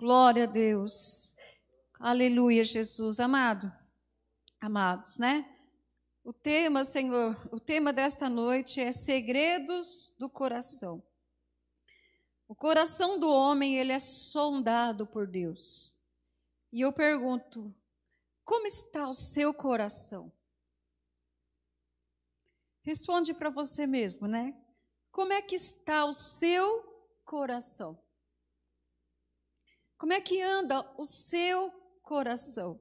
Glória a Deus. Aleluia, Jesus. Amado, amados, né? O tema, Senhor, o tema desta noite é segredos do coração. O coração do homem, ele é sondado por Deus. E eu pergunto, como está o seu coração? Responde para você mesmo, né? Como é que está o seu coração? Como é que anda o seu coração?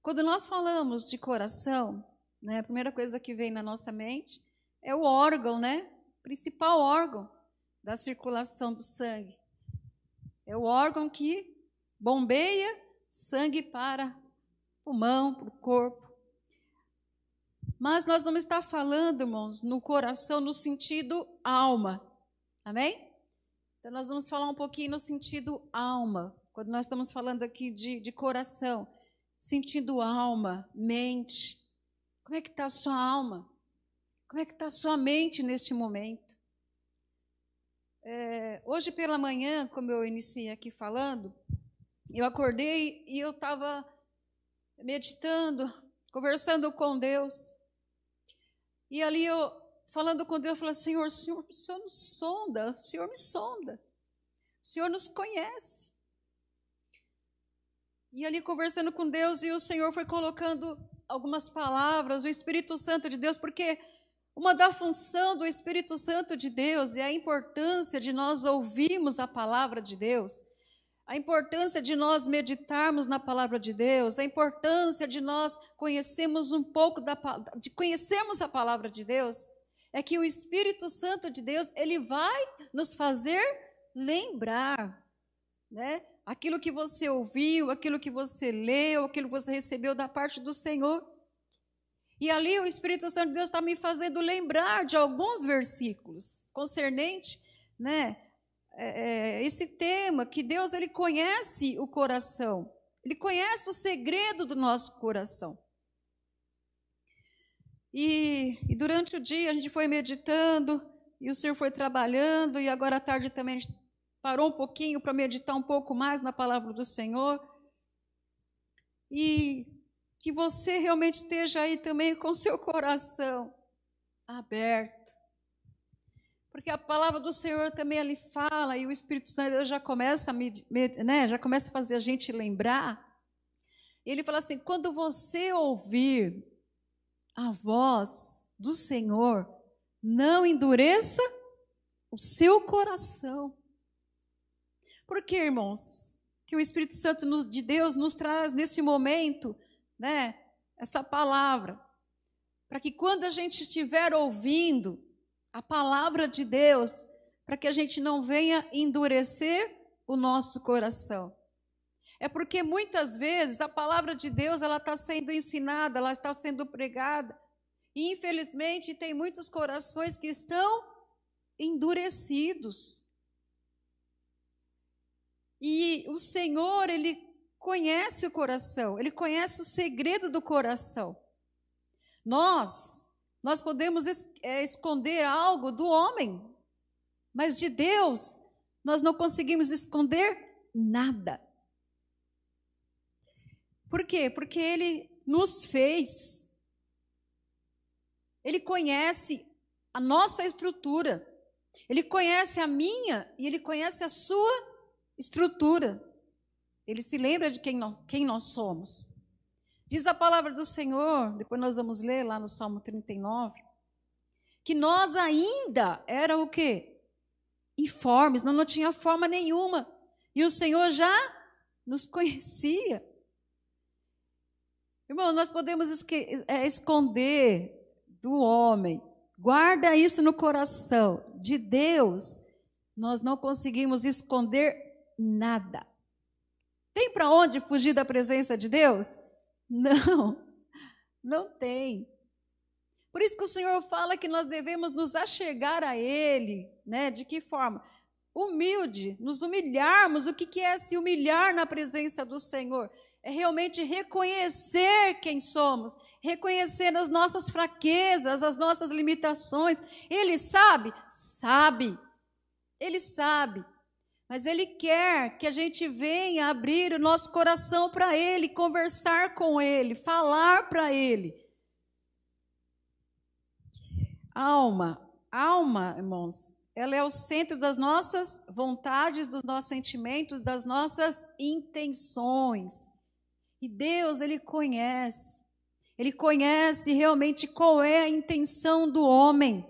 Quando nós falamos de coração, né, a primeira coisa que vem na nossa mente é o órgão, né? Principal órgão da circulação do sangue. É o órgão que bombeia sangue para o pulmão, para o corpo. Mas nós vamos estar falando, irmãos, no coração, no sentido alma. Amém? Então, nós vamos falar um pouquinho no sentido alma, quando nós estamos falando aqui de, de coração, sentido alma, mente. Como é que está a sua alma? Como é que está a sua mente neste momento? É, hoje pela manhã, como eu iniciei aqui falando, eu acordei e eu estava meditando, conversando com Deus. E ali eu falando com Deus, falando, Senhor, Senhor, o Senhor nos sonda, o Senhor me sonda. O Senhor nos conhece. E ali conversando com Deus, e o Senhor foi colocando algumas palavras, o Espírito Santo de Deus, porque uma da função do Espírito Santo de Deus é a importância de nós ouvirmos a palavra de Deus, a importância de nós meditarmos na palavra de Deus, a importância de nós conhecermos um pouco da de conhecermos a palavra de Deus é que o Espírito Santo de Deus, ele vai nos fazer lembrar, né? Aquilo que você ouviu, aquilo que você leu, aquilo que você recebeu da parte do Senhor. E ali o Espírito Santo de Deus está me fazendo lembrar de alguns versículos concernente, né? É, é, esse tema que Deus ele conhece o coração, ele conhece o segredo do nosso coração. E, e, durante o dia a gente foi meditando, e o Senhor foi trabalhando, e agora à tarde também a gente parou um pouquinho para meditar um pouco mais na palavra do Senhor. E que você realmente esteja aí também com seu coração aberto. Porque a palavra do Senhor também ali fala, e o Espírito Santo já começa a, né, já começa a fazer a gente lembrar. Ele fala assim: quando você ouvir a voz do Senhor, não endureça o seu coração. Porque, irmãos, que o Espírito Santo de Deus nos traz nesse momento, né, essa palavra, para que quando a gente estiver ouvindo a palavra de Deus, para que a gente não venha endurecer o nosso coração. É porque muitas vezes a palavra de Deus ela está sendo ensinada, ela está sendo pregada. E infelizmente tem muitos corações que estão endurecidos. E o Senhor, Ele conhece o coração, Ele conhece o segredo do coração. Nós, nós podemos es é, esconder algo do homem, mas de Deus, nós não conseguimos esconder nada. Por quê? Porque ele nos fez. Ele conhece a nossa estrutura. Ele conhece a minha e ele conhece a sua estrutura. Ele se lembra de quem nós, quem nós somos. Diz a palavra do Senhor, depois nós vamos ler lá no Salmo 39, que nós ainda era o quê? Informes, nós não tinha forma nenhuma. E o Senhor já nos conhecia. Irmão, nós podemos é, esconder do homem, guarda isso no coração. De Deus, nós não conseguimos esconder nada. Tem para onde fugir da presença de Deus? Não, não tem. Por isso que o Senhor fala que nós devemos nos achegar a Ele, né? De que forma? Humilde, nos humilharmos. O que, que é se humilhar na presença do Senhor? É realmente reconhecer quem somos, reconhecer as nossas fraquezas, as nossas limitações. Ele sabe? Sabe. Ele sabe. Mas Ele quer que a gente venha abrir o nosso coração para Ele, conversar com Ele, falar para Ele. Alma, alma, irmãos, ela é o centro das nossas vontades, dos nossos sentimentos, das nossas intenções. E Deus, Ele conhece. Ele conhece realmente qual é a intenção do homem.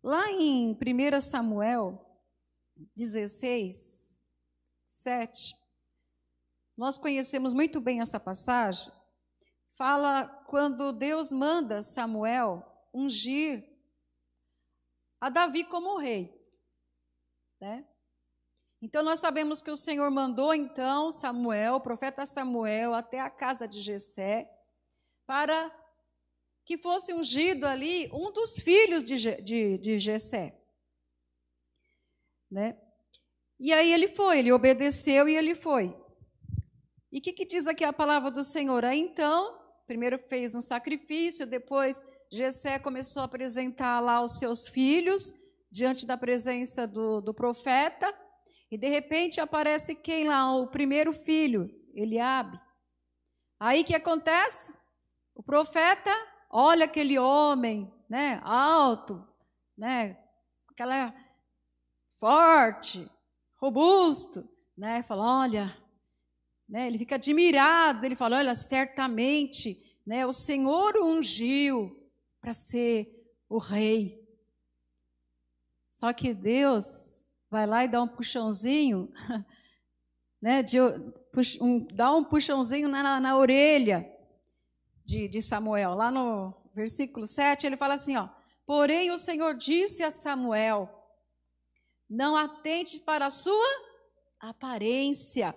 Lá em 1 Samuel 16, 7, nós conhecemos muito bem essa passagem. Fala quando Deus manda Samuel ungir a Davi como rei. Né? Então nós sabemos que o Senhor mandou então Samuel, o profeta Samuel, até a casa de Jessé, para que fosse ungido ali um dos filhos de, de, de Jessé. Né? E aí ele foi, ele obedeceu e ele foi. E o que, que diz aqui a palavra do Senhor? Aí então, primeiro fez um sacrifício, depois Jessé começou a apresentar lá os seus filhos diante da presença do, do profeta, e de repente aparece quem lá? O primeiro filho, Eliabe. Aí que acontece? O profeta olha aquele homem, né, alto, né, aquela forte, robusto, né, fala, olha, né, ele fica admirado, ele fala, olha, certamente, né, o Senhor ungiu para ser o rei. Só que Deus vai lá e dá um puxãozinho, né, de, um, dá um puxãozinho na, na orelha de, de Samuel. Lá no versículo 7, ele fala assim: ó, Porém o Senhor disse a Samuel: Não atente para a sua aparência,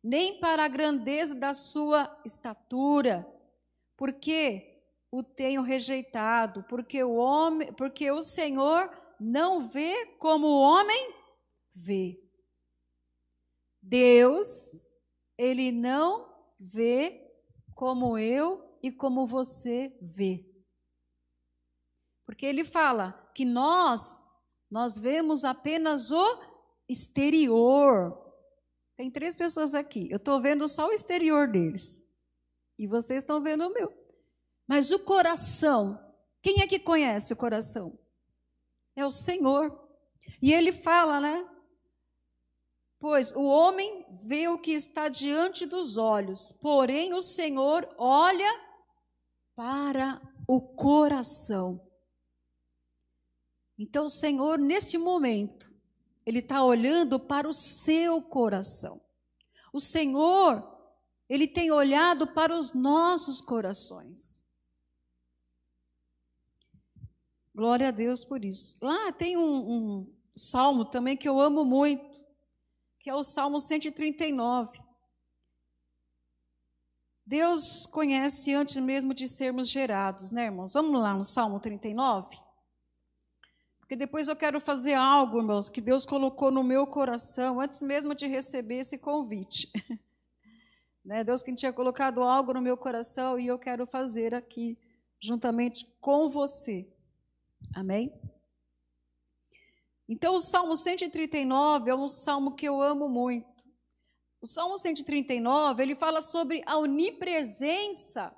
nem para a grandeza da sua estatura, porque o tenho rejeitado, porque o homem, porque o Senhor não vê como o homem vê. Deus, ele não vê como eu e como você vê. Porque ele fala que nós nós vemos apenas o exterior. Tem três pessoas aqui. Eu estou vendo só o exterior deles. E vocês estão vendo o meu. Mas o coração, quem é que conhece o coração? É o Senhor. E ele fala, né? Pois o homem vê o que está diante dos olhos, porém o Senhor olha para o coração. Então, o Senhor, neste momento, Ele está olhando para o seu coração. O Senhor, Ele tem olhado para os nossos corações. Glória a Deus por isso. Lá tem um, um salmo também que eu amo muito, que é o Salmo 139. Deus conhece antes mesmo de sermos gerados, né, irmãos? Vamos lá no Salmo 39? Porque depois eu quero fazer algo, irmãos, que Deus colocou no meu coração antes mesmo de receber esse convite. né? Deus que tinha colocado algo no meu coração e eu quero fazer aqui, juntamente com você. Amém? Então, o Salmo 139 é um salmo que eu amo muito. O Salmo 139, ele fala sobre a onipresença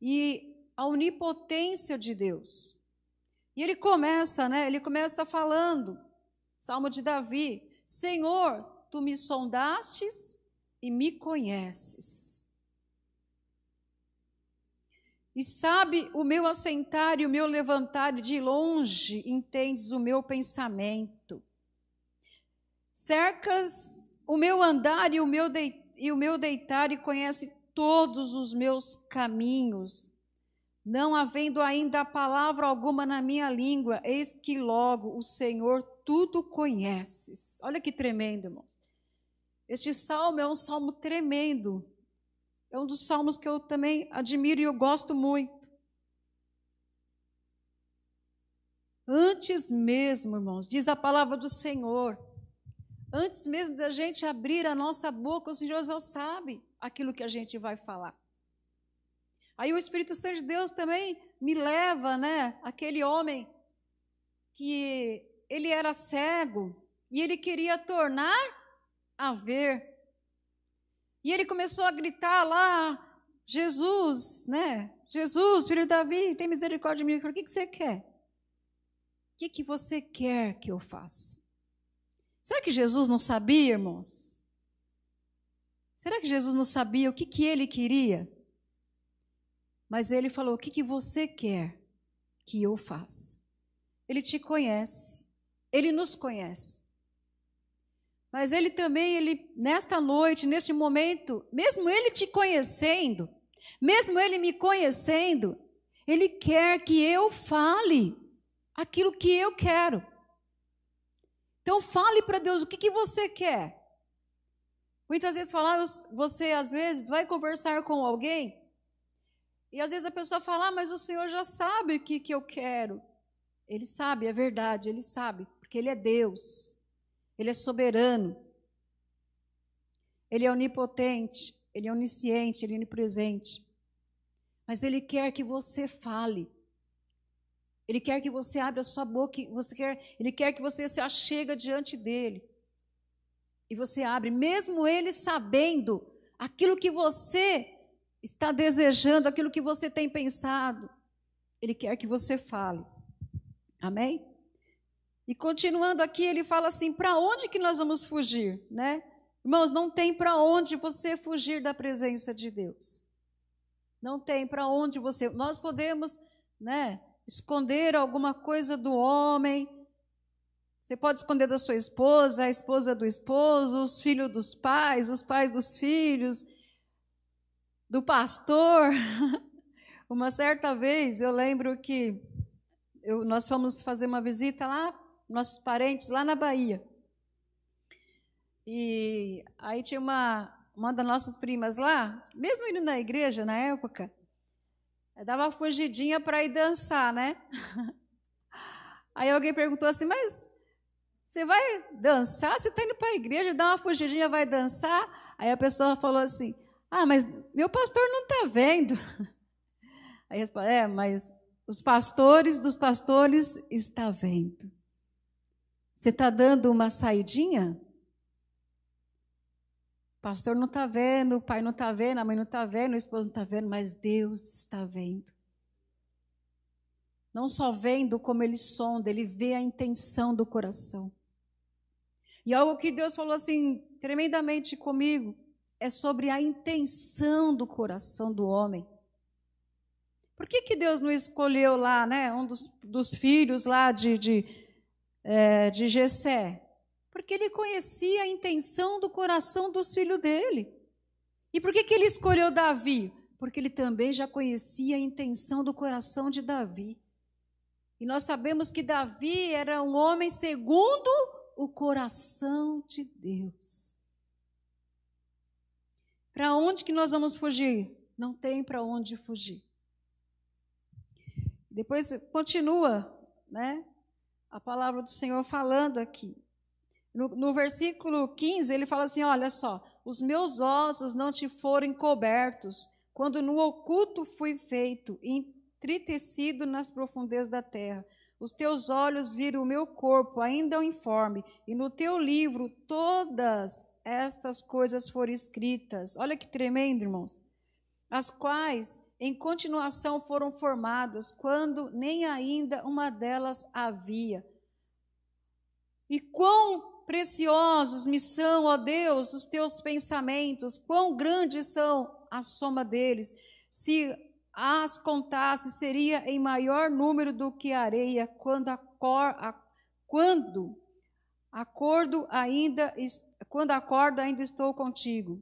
e a onipotência de Deus. E ele começa, né? Ele começa falando, Salmo de Davi: Senhor, tu me sondastes e me conheces. E sabe o meu assentar e o meu levantar de longe, entendes o meu pensamento. Cercas o meu andar e o meu, de, e o meu deitar e conhece todos os meus caminhos. Não havendo ainda palavra alguma na minha língua, eis que logo o Senhor tudo conheces. Olha que tremendo, irmãos. Este salmo é um salmo tremendo, é um dos salmos que eu também admiro e eu gosto muito. Antes mesmo, irmãos, diz a palavra do Senhor, antes mesmo da gente abrir a nossa boca, o Senhor já sabe aquilo que a gente vai falar. Aí o Espírito Santo de Deus também me leva, né, aquele homem que ele era cego e ele queria tornar a ver. E ele começou a gritar lá, Jesus, né? Jesus, filho de Davi, tem misericórdia de mim. O que, que você quer? O que, que você quer que eu faça? Será que Jesus não sabia, irmãos? Será que Jesus não sabia o que, que ele queria? Mas ele falou: O que, que você quer que eu faça? Ele te conhece, ele nos conhece. Mas ele também, ele nesta noite, neste momento, mesmo ele te conhecendo, mesmo ele me conhecendo, ele quer que eu fale aquilo que eu quero. Então fale para Deus o que, que você quer. Muitas vezes falamos, você às vezes vai conversar com alguém e às vezes a pessoa fala, ah, mas o Senhor já sabe o que, que eu quero. Ele sabe, é verdade, ele sabe, porque ele é Deus. Ele é soberano. Ele é onipotente, ele é onisciente, ele é onipresente. Mas ele quer que você fale. Ele quer que você abra a sua boca, você quer, ele quer que você se achega diante dele. E você abre, mesmo ele sabendo aquilo que você está desejando, aquilo que você tem pensado, ele quer que você fale. Amém? E continuando aqui, ele fala assim: para onde que nós vamos fugir, né? Irmãos, não tem para onde você fugir da presença de Deus. Não tem para onde você. Nós podemos, né, esconder alguma coisa do homem. Você pode esconder da sua esposa, a esposa do esposo, os filhos dos pais, os pais dos filhos, do pastor. Uma certa vez eu lembro que eu, nós fomos fazer uma visita lá, nossos parentes lá na Bahia. E aí tinha uma, uma das nossas primas lá, mesmo indo na igreja na época, dava uma fugidinha para ir dançar, né? Aí alguém perguntou assim, mas você vai dançar? Você está indo para a igreja, dá uma fugidinha, vai dançar? Aí a pessoa falou assim, ah, mas meu pastor não está vendo. Aí responde, é, mas os pastores dos pastores está vendo. Você está dando uma saidinha? O pastor não está vendo, o pai não está vendo, a mãe não está vendo, o esposo não está vendo, mas Deus está vendo. Não só vendo como ele sonda, ele vê a intenção do coração. E algo que Deus falou assim tremendamente comigo é sobre a intenção do coração do homem. Por que, que Deus não escolheu lá, né, um dos, dos filhos lá de, de, é, de Jessé? Porque ele conhecia a intenção do coração dos filhos dele. E por que, que ele escolheu Davi? Porque ele também já conhecia a intenção do coração de Davi. E nós sabemos que Davi era um homem segundo o coração de Deus. Para onde que nós vamos fugir? Não tem para onde fugir. Depois continua, né? A palavra do Senhor falando aqui. No, no versículo 15, ele fala assim: Olha só, os meus ossos não te foram cobertos, quando no oculto fui feito, entritecido nas profundezas da terra. Os teus olhos viram o meu corpo, ainda informe, e no teu livro todas estas coisas foram escritas. Olha que tremendo, irmãos. As quais, em continuação, foram formadas, quando nem ainda uma delas havia. E quão preciosos me são, ó Deus, os teus pensamentos, quão grandes são a soma deles. Se as contasse, seria em maior número do que a areia, quando, acor, a, quando acordo ainda, quando acordo ainda estou contigo.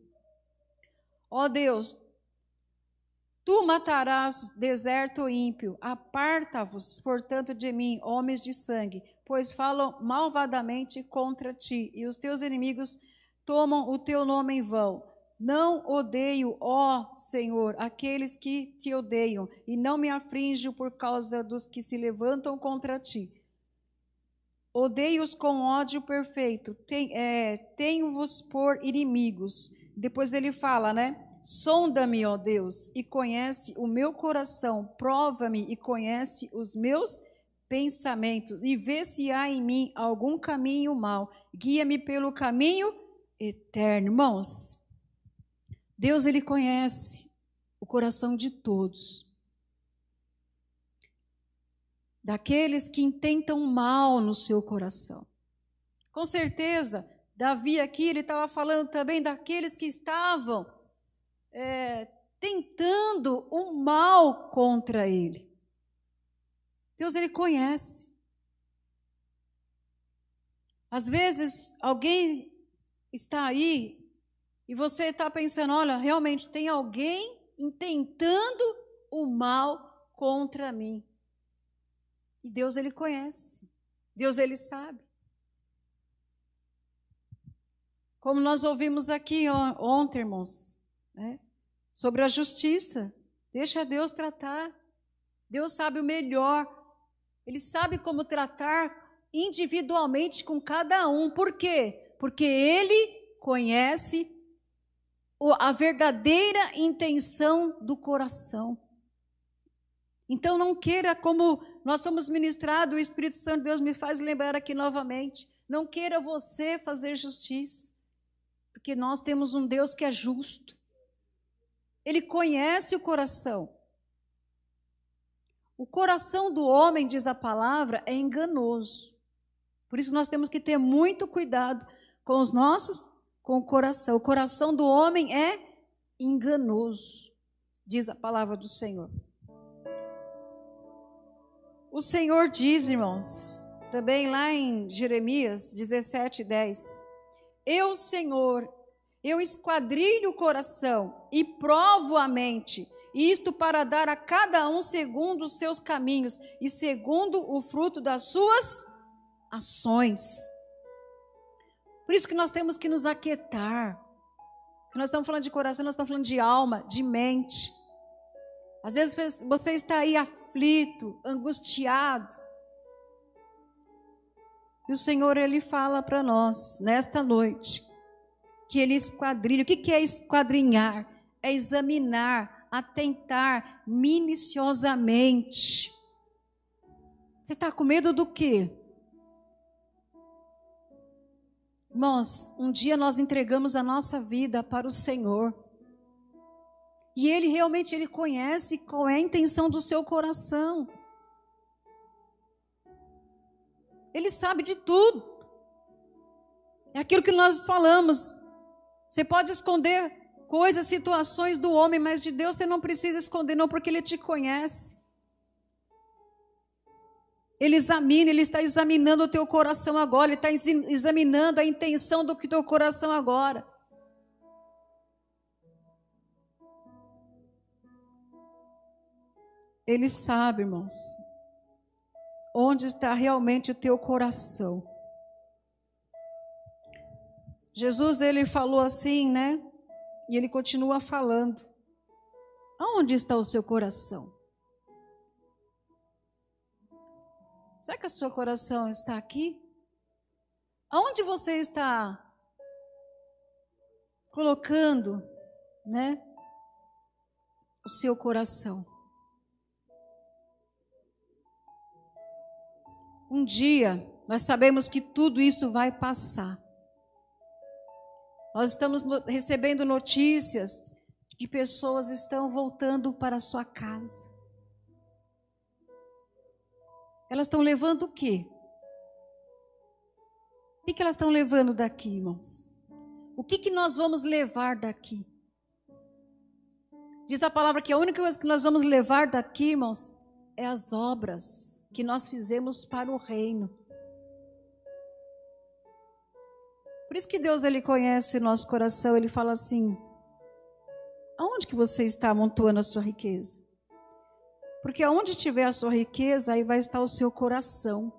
Ó Deus, tu matarás deserto ímpio, aparta-vos, portanto, de mim, homens de sangue, pois falam malvadamente contra ti, e os teus inimigos tomam o teu nome em vão. Não odeio, ó Senhor, aqueles que te odeiam, e não me afrinjo por causa dos que se levantam contra ti. Odeio-os com ódio perfeito, é, tenho-vos por inimigos. Depois ele fala, né? Sonda-me, ó Deus, e conhece o meu coração, prova-me e conhece os meus pensamentos e vê se há em mim algum caminho mal. Guia-me pelo caminho eterno. Irmãos, Deus ele conhece o coração de todos. Daqueles que intentam mal no seu coração. Com certeza, Davi aqui, ele estava falando também daqueles que estavam é, tentando o mal contra ele. Deus, ele conhece. Às vezes, alguém está aí e você está pensando: olha, realmente tem alguém intentando o mal contra mim. E Deus, ele conhece. Deus, ele sabe. Como nós ouvimos aqui ontem, irmãos, né? sobre a justiça. Deixa Deus tratar. Deus sabe o melhor. Ele sabe como tratar individualmente com cada um. Por quê? Porque Ele conhece a verdadeira intenção do coração. Então não queira, como nós somos ministrados, o Espírito Santo de Deus me faz lembrar aqui novamente. Não queira você fazer justiça. Porque nós temos um Deus que é justo. Ele conhece o coração. O coração do homem, diz a palavra, é enganoso. Por isso nós temos que ter muito cuidado com os nossos, com o coração. O coração do homem é enganoso, diz a palavra do Senhor. O Senhor diz, irmãos, também lá em Jeremias 17, 10. Eu, Senhor, eu esquadrilho o coração e provo a mente, isto para dar a cada um segundo os seus caminhos e segundo o fruto das suas ações. Por isso que nós temos que nos aquietar. Nós estamos falando de coração, nós estamos falando de alma, de mente. Às vezes você está aí aflito, angustiado. E o Senhor, Ele fala para nós, nesta noite, que Ele esquadrilha. O que é esquadrinhar? É examinar, atentar minuciosamente. Você está com medo do quê? Irmãos, um dia nós entregamos a nossa vida para o Senhor. E Ele realmente ele conhece qual é a intenção do seu coração. Ele sabe de tudo. É aquilo que nós falamos. Você pode esconder coisas, situações do homem, mas de Deus você não precisa esconder, não, porque Ele te conhece. Ele examina, Ele está examinando o teu coração agora, Ele está examinando a intenção do teu coração agora. Ele sabe, irmãos onde está realmente o teu coração. Jesus ele falou assim, né? E ele continua falando. Aonde está o seu coração? Será que o seu coração está aqui? Aonde você está colocando, né? O seu coração? Um dia, nós sabemos que tudo isso vai passar. Nós estamos recebendo notícias de que pessoas estão voltando para a sua casa. Elas estão levando o quê? O que, elas estão levando daqui, irmãos? O que, que nós vamos levar daqui? Diz a palavra que a única coisa que nós vamos levar daqui, irmãos, é as obras que nós fizemos para o reino. Por isso que Deus ele conhece nosso coração, ele fala assim: aonde que você está amontoando a sua riqueza? Porque aonde tiver a sua riqueza, aí vai estar o seu coração.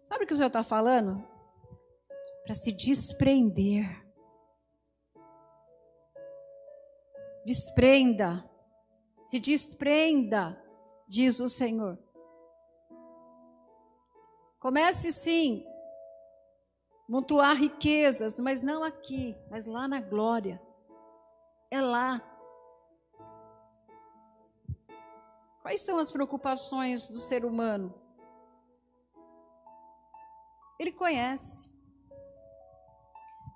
Sabe o que o Senhor está falando? Para se desprender. Desprenda. Se desprenda diz o Senhor. Comece sim, montuar riquezas, mas não aqui, mas lá na glória. É lá. Quais são as preocupações do ser humano? Ele conhece.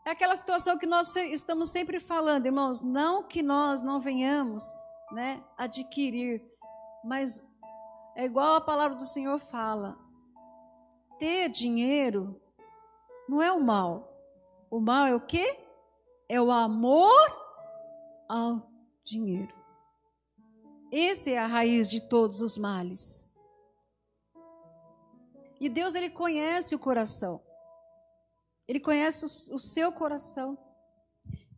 É aquela situação que nós estamos sempre falando, irmãos, não que nós não venhamos, né, adquirir, mas é igual a palavra do Senhor fala. Ter dinheiro não é o mal. O mal é o quê? É o amor ao dinheiro. Essa é a raiz de todos os males. E Deus ele conhece o coração. Ele conhece o, o seu coração.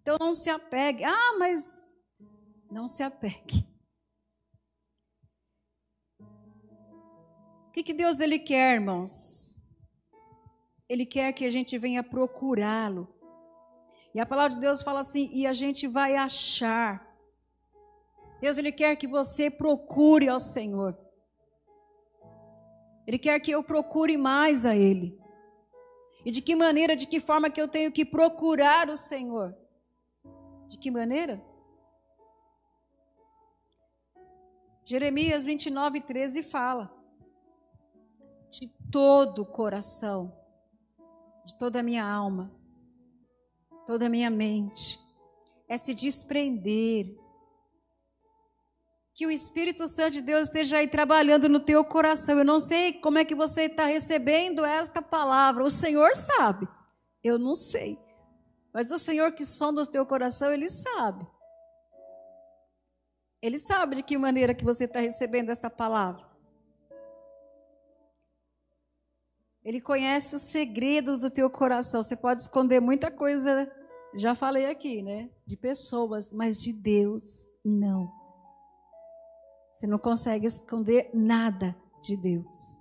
Então não se apegue. Ah, mas não se apegue. O que, que Deus ele quer, irmãos? Ele quer que a gente venha procurá-lo. E a palavra de Deus fala assim: e a gente vai achar. Deus ele quer que você procure ao Senhor. Ele quer que eu procure mais a Ele. E de que maneira, de que forma que eu tenho que procurar o Senhor? De que maneira? Jeremias 29, 13 fala: de todo o coração, de toda a minha alma, toda a minha mente, é se desprender que o Espírito Santo de Deus esteja aí trabalhando no teu coração. Eu não sei como é que você está recebendo esta palavra. O Senhor sabe. Eu não sei. Mas o Senhor que sonda o teu coração, Ele sabe. Ele sabe de que maneira que você está recebendo esta palavra. Ele conhece o segredo do teu coração. Você pode esconder muita coisa, já falei aqui, né? De pessoas, mas de Deus, não. Você não consegue esconder nada de Deus.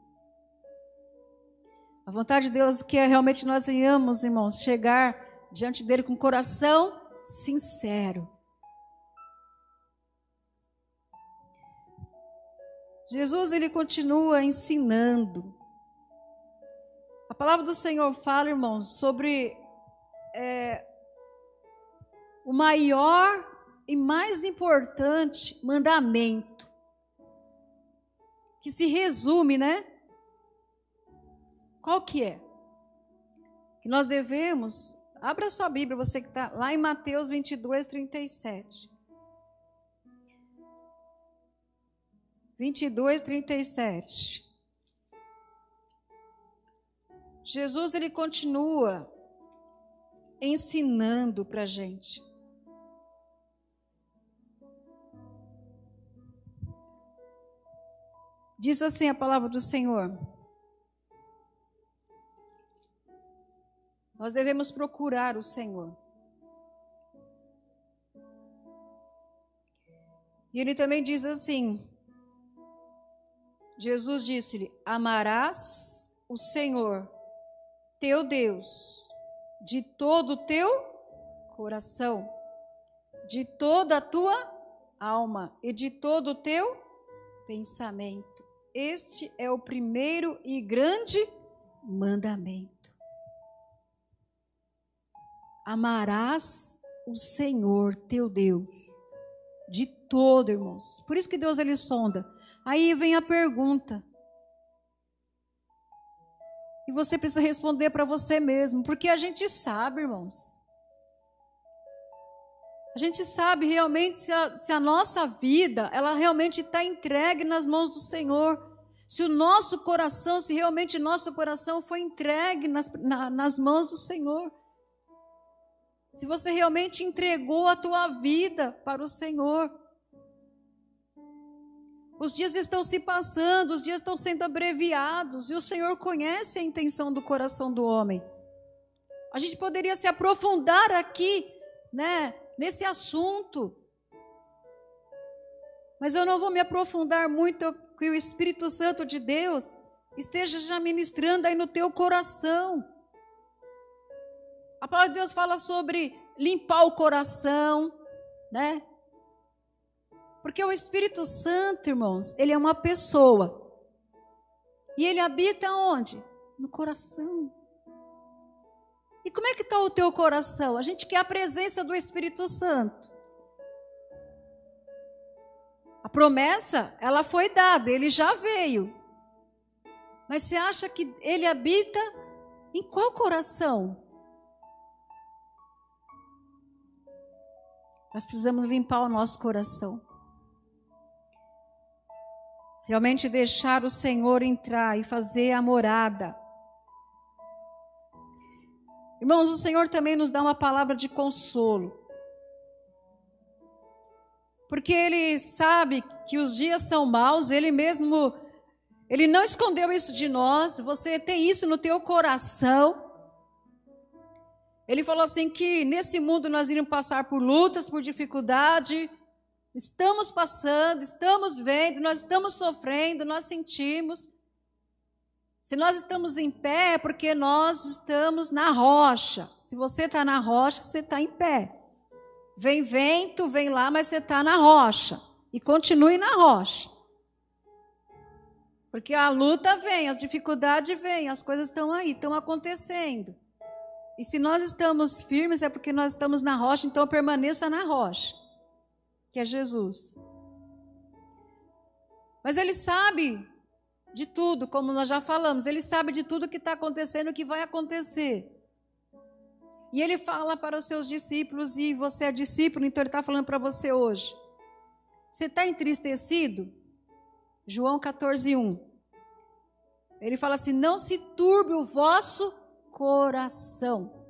A vontade de Deus é que realmente nós venhamos, irmãos, chegar diante dele com coração sincero. Jesus ele continua ensinando. A palavra do Senhor fala, irmãos, sobre é, o maior e mais importante mandamento que se resume, né? Qual que é? Que nós devemos, abra sua Bíblia, você que está lá em Mateus 22, 37. 22, 37. Jesus ele continua ensinando para a gente. Diz assim a palavra do Senhor. Nós devemos procurar o Senhor. E ele também diz assim: Jesus disse-lhe: Amarás o Senhor, teu Deus, de todo o teu coração, de toda a tua alma e de todo o teu pensamento. Este é o primeiro e grande mandamento. Amarás o Senhor teu Deus de todo, irmãos. Por isso que Deus ele sonda. Aí vem a pergunta. E você precisa responder para você mesmo, porque a gente sabe, irmãos. A gente sabe realmente se a, se a nossa vida, ela realmente está entregue nas mãos do Senhor. Se o nosso coração, se realmente nosso coração foi entregue nas, na, nas mãos do Senhor. Se você realmente entregou a tua vida para o Senhor. Os dias estão se passando, os dias estão sendo abreviados, e o Senhor conhece a intenção do coração do homem. A gente poderia se aprofundar aqui, né, nesse assunto. Mas eu não vou me aprofundar muito, que o Espírito Santo de Deus esteja já ministrando aí no teu coração. A palavra de Deus fala sobre limpar o coração, né? Porque o Espírito Santo, irmãos, ele é uma pessoa. E ele habita onde? No coração. E como é que está o teu coração? A gente quer a presença do Espírito Santo. promessa, ela foi dada, ele já veio. Mas você acha que ele habita em qual coração? Nós precisamos limpar o nosso coração. Realmente deixar o Senhor entrar e fazer a morada. Irmãos, o Senhor também nos dá uma palavra de consolo. Porque Ele sabe que os dias são maus, Ele mesmo, Ele não escondeu isso de nós, você tem isso no teu coração. Ele falou assim que nesse mundo nós iríamos passar por lutas, por dificuldade, Estamos passando, estamos vendo, nós estamos sofrendo, nós sentimos. Se nós estamos em pé, é porque nós estamos na rocha. Se você está na rocha, você está em pé. Vem vento, vem lá, mas você está na rocha. E continue na rocha. Porque a luta vem, as dificuldades vêm, as coisas estão aí, estão acontecendo. E se nós estamos firmes, é porque nós estamos na rocha, então permaneça na rocha que é Jesus. Mas ele sabe de tudo, como nós já falamos, ele sabe de tudo que está acontecendo e que vai acontecer. E ele fala para os seus discípulos, e você é discípulo, então ele está falando para você hoje. Você está entristecido? João 14, 1. Ele fala assim: não se turbe o vosso coração.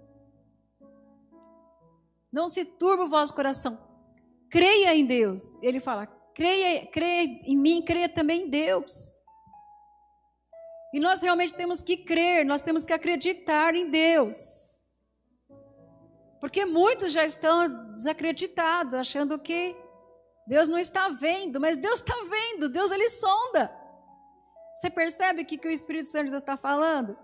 Não se turbe o vosso coração creia em Deus. Ele fala, creia, creia em mim, creia também em Deus. E nós realmente temos que crer, nós temos que acreditar em Deus. Porque muitos já estão desacreditados, achando que Deus não está vendo, mas Deus está vendo, Deus ele sonda. Você percebe o que, que o Espírito Santo está falando?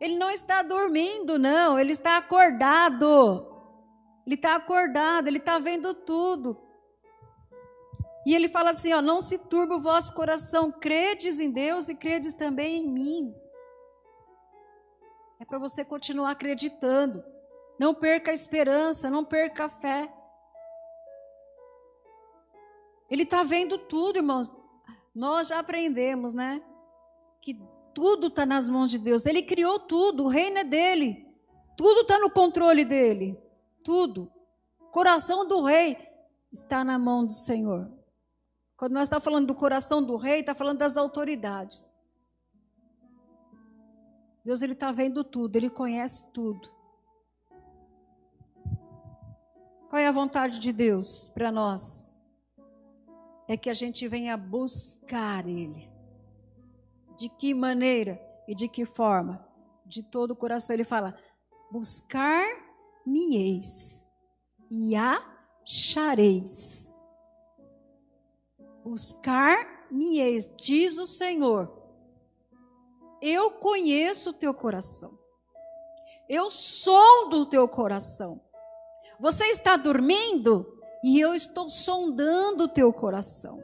Ele não está dormindo, não, ele está acordado. Ele está acordado, ele está vendo tudo. E ele fala assim: ó, não se turbe o vosso coração, credes em Deus e credes também em mim. É para você continuar acreditando. Não perca a esperança, não perca a fé. Ele está vendo tudo, irmãos. Nós já aprendemos, né? Que tudo está nas mãos de Deus. Ele criou tudo, o reino é dele. Tudo está no controle dele. Tudo. Coração do rei está na mão do Senhor. Quando nós estamos falando do coração do rei, está falando das autoridades. Deus ele está vendo tudo, ele conhece tudo. Qual é a vontade de Deus para nós? É que a gente venha buscar Ele. De que maneira e de que forma? De todo o coração. Ele fala: buscar eis e achareis. Buscar-me eis, diz o Senhor. Eu conheço o teu coração. Eu sou do teu coração. Você está dormindo e eu estou sondando o teu coração.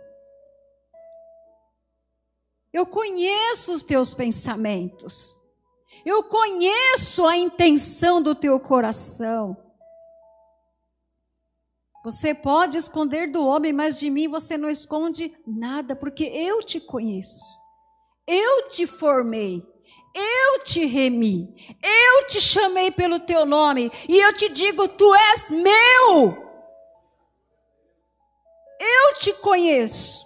Eu conheço os teus pensamentos. Eu conheço a intenção do teu coração. Você pode esconder do homem, mas de mim você não esconde nada, porque eu te conheço. Eu te formei. Eu te remi. Eu te chamei pelo teu nome. E eu te digo: tu és meu. Eu te conheço.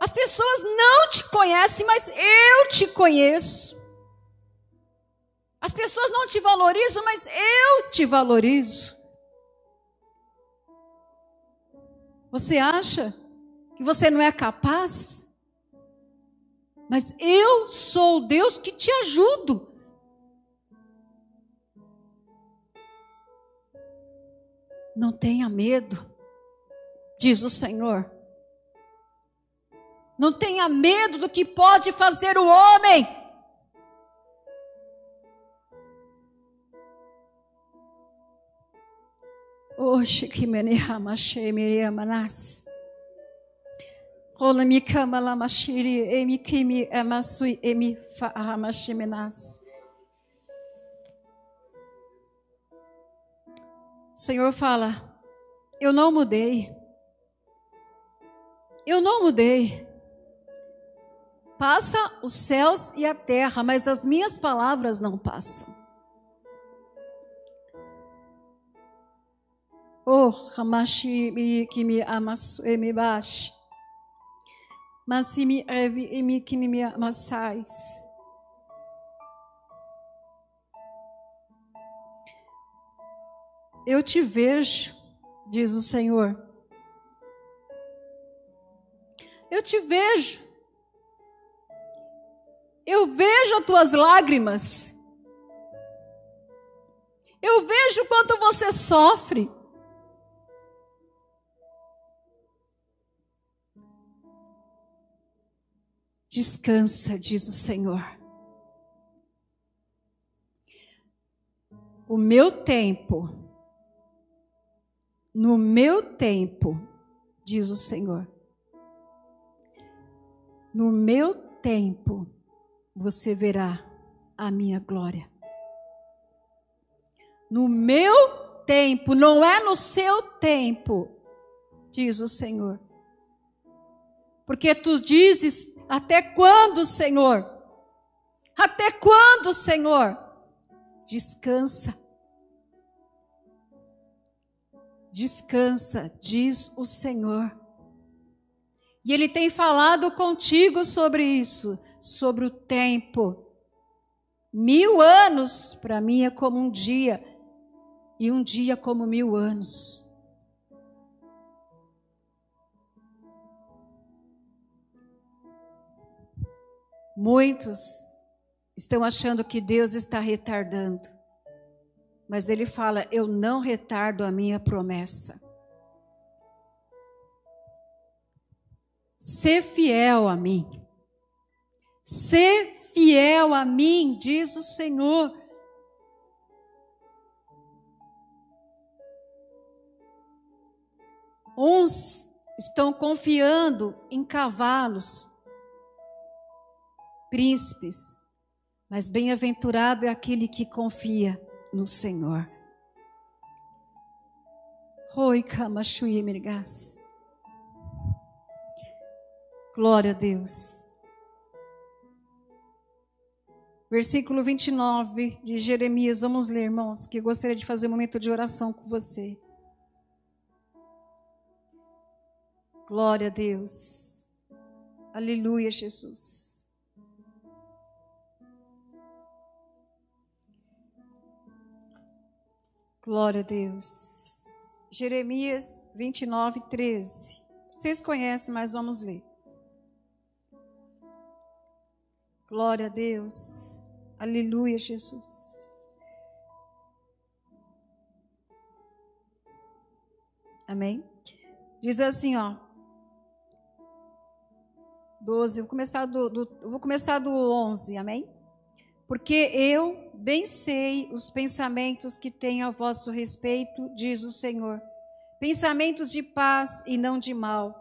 As pessoas não te conhecem, mas eu te conheço. As pessoas não te valorizam, mas eu te valorizo. Você acha que você não é capaz? Mas eu sou o Deus que te ajudo. Não tenha medo, diz o Senhor. Não tenha medo do que pode fazer o homem. Oxe, que menehama shemeria manas. Rola mi kama la mashiri, emi kimi emasui, emi faahama shemenas. Senhor fala: Eu não mudei. Eu não mudei. Passa os céus e a terra, mas as minhas palavras não passam. Oh, Hamashi que me amas e me baixe. Mas se me e me que me amassais. Eu te vejo, diz o Senhor. Eu te vejo. Eu vejo as tuas lágrimas. Eu vejo quanto você sofre. Descansa, diz o Senhor. O meu tempo, no meu tempo, diz o Senhor. No meu tempo, você verá a minha glória. No meu tempo, não é no seu tempo, diz o Senhor. Porque tu dizes até quando, Senhor? Até quando, Senhor? Descansa. Descansa, diz o Senhor. E Ele tem falado contigo sobre isso, sobre o tempo. Mil anos para mim é como um dia, e um dia como mil anos. Muitos estão achando que Deus está retardando. Mas ele fala: Eu não retardo a minha promessa. Ser fiel a mim. Ser fiel a mim, diz o Senhor. Uns estão confiando em cavalos, príncipes, mas bem-aventurado é aquele que confia no Senhor. Oi, Glória a Deus. Versículo 29 de Jeremias, vamos ler, irmãos, que eu gostaria de fazer um momento de oração com você. Glória a Deus. Aleluia, Jesus. Glória a Deus. Jeremias 29, 13. Vocês conhecem, mas vamos ler. Glória a Deus. Aleluia, Jesus. Amém? Diz assim, ó. 12, vou começar do, do, vou começar do 11, amém? Porque eu bem sei os pensamentos que tenho a vosso respeito, diz o Senhor. Pensamentos de paz e não de mal,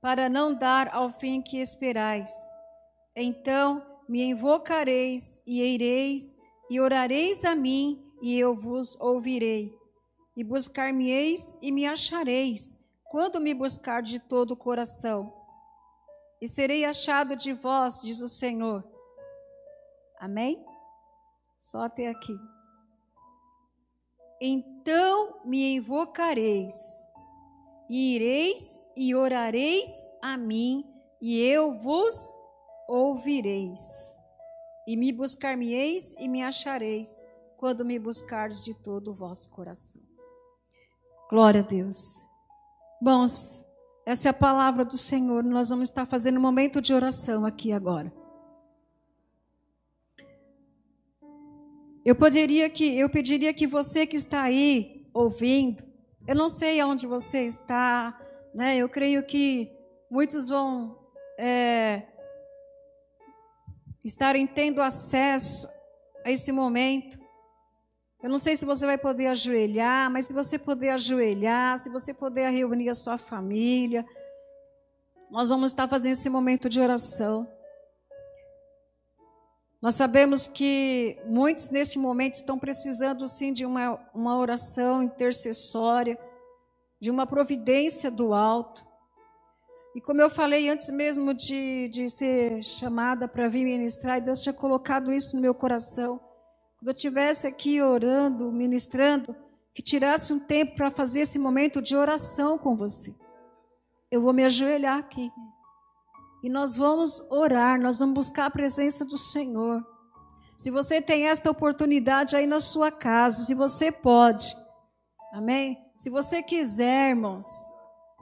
para não dar ao fim que esperais. Então me invocareis e ireis e orareis a mim e eu vos ouvirei. E buscar-me-eis e me achareis, quando me buscar de todo o coração. E serei achado de vós, diz o Senhor. Amém? Só até aqui. Então me invocareis, e ireis e orareis a mim, e eu vos ouvireis. E me buscar-me-eis e me achareis, quando me buscardes de todo o vosso coração. Glória a Deus. Bons, essa é a palavra do Senhor. Nós vamos estar fazendo um momento de oração aqui agora. Eu poderia que eu pediria que você que está aí ouvindo, eu não sei aonde você está, né? Eu creio que muitos vão é, estarem tendo acesso a esse momento. Eu não sei se você vai poder ajoelhar, mas se você puder ajoelhar, se você puder reunir a sua família, nós vamos estar fazendo esse momento de oração. Nós sabemos que muitos neste momento estão precisando sim de uma, uma oração intercessória, de uma providência do alto. E como eu falei antes mesmo de, de ser chamada para vir ministrar, Deus tinha colocado isso no meu coração. Quando eu estivesse aqui orando, ministrando, que tirasse um tempo para fazer esse momento de oração com você. Eu vou me ajoelhar aqui. E nós vamos orar, nós vamos buscar a presença do Senhor. Se você tem esta oportunidade aí na sua casa, se você pode, amém? Se você quiser, irmãos,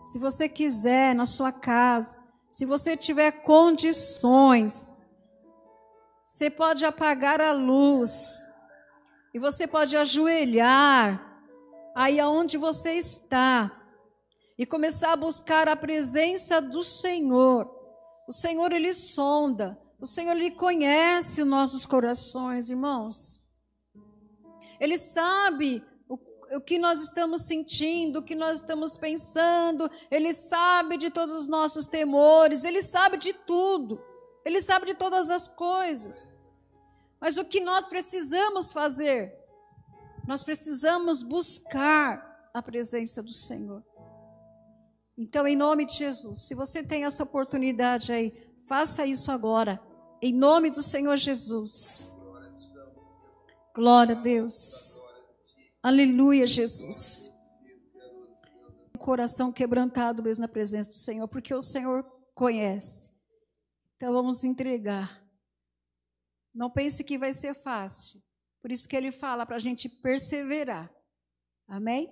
se você quiser na sua casa, se você tiver condições, você pode apagar a luz e você pode ajoelhar aí aonde você está e começar a buscar a presença do Senhor. O Senhor ele sonda, o Senhor ele conhece os nossos corações, irmãos. Ele sabe o que nós estamos sentindo, o que nós estamos pensando, Ele sabe de todos os nossos temores, Ele sabe de tudo, Ele sabe de todas as coisas. Mas o que nós precisamos fazer? Nós precisamos buscar a presença do Senhor. Então, em nome de Jesus, se você tem essa oportunidade aí, faça isso agora, em nome do Senhor Jesus. Glória a Deus. Aleluia, Jesus. Um coração quebrantado mesmo na presença do Senhor, porque o Senhor conhece. Então vamos entregar. Não pense que vai ser fácil. Por isso que ele fala para a gente perseverar. Amém?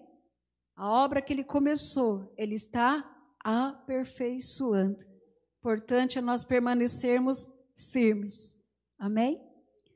A obra que ele começou, ele está aperfeiçoando. Importante é nós permanecermos firmes. Amém?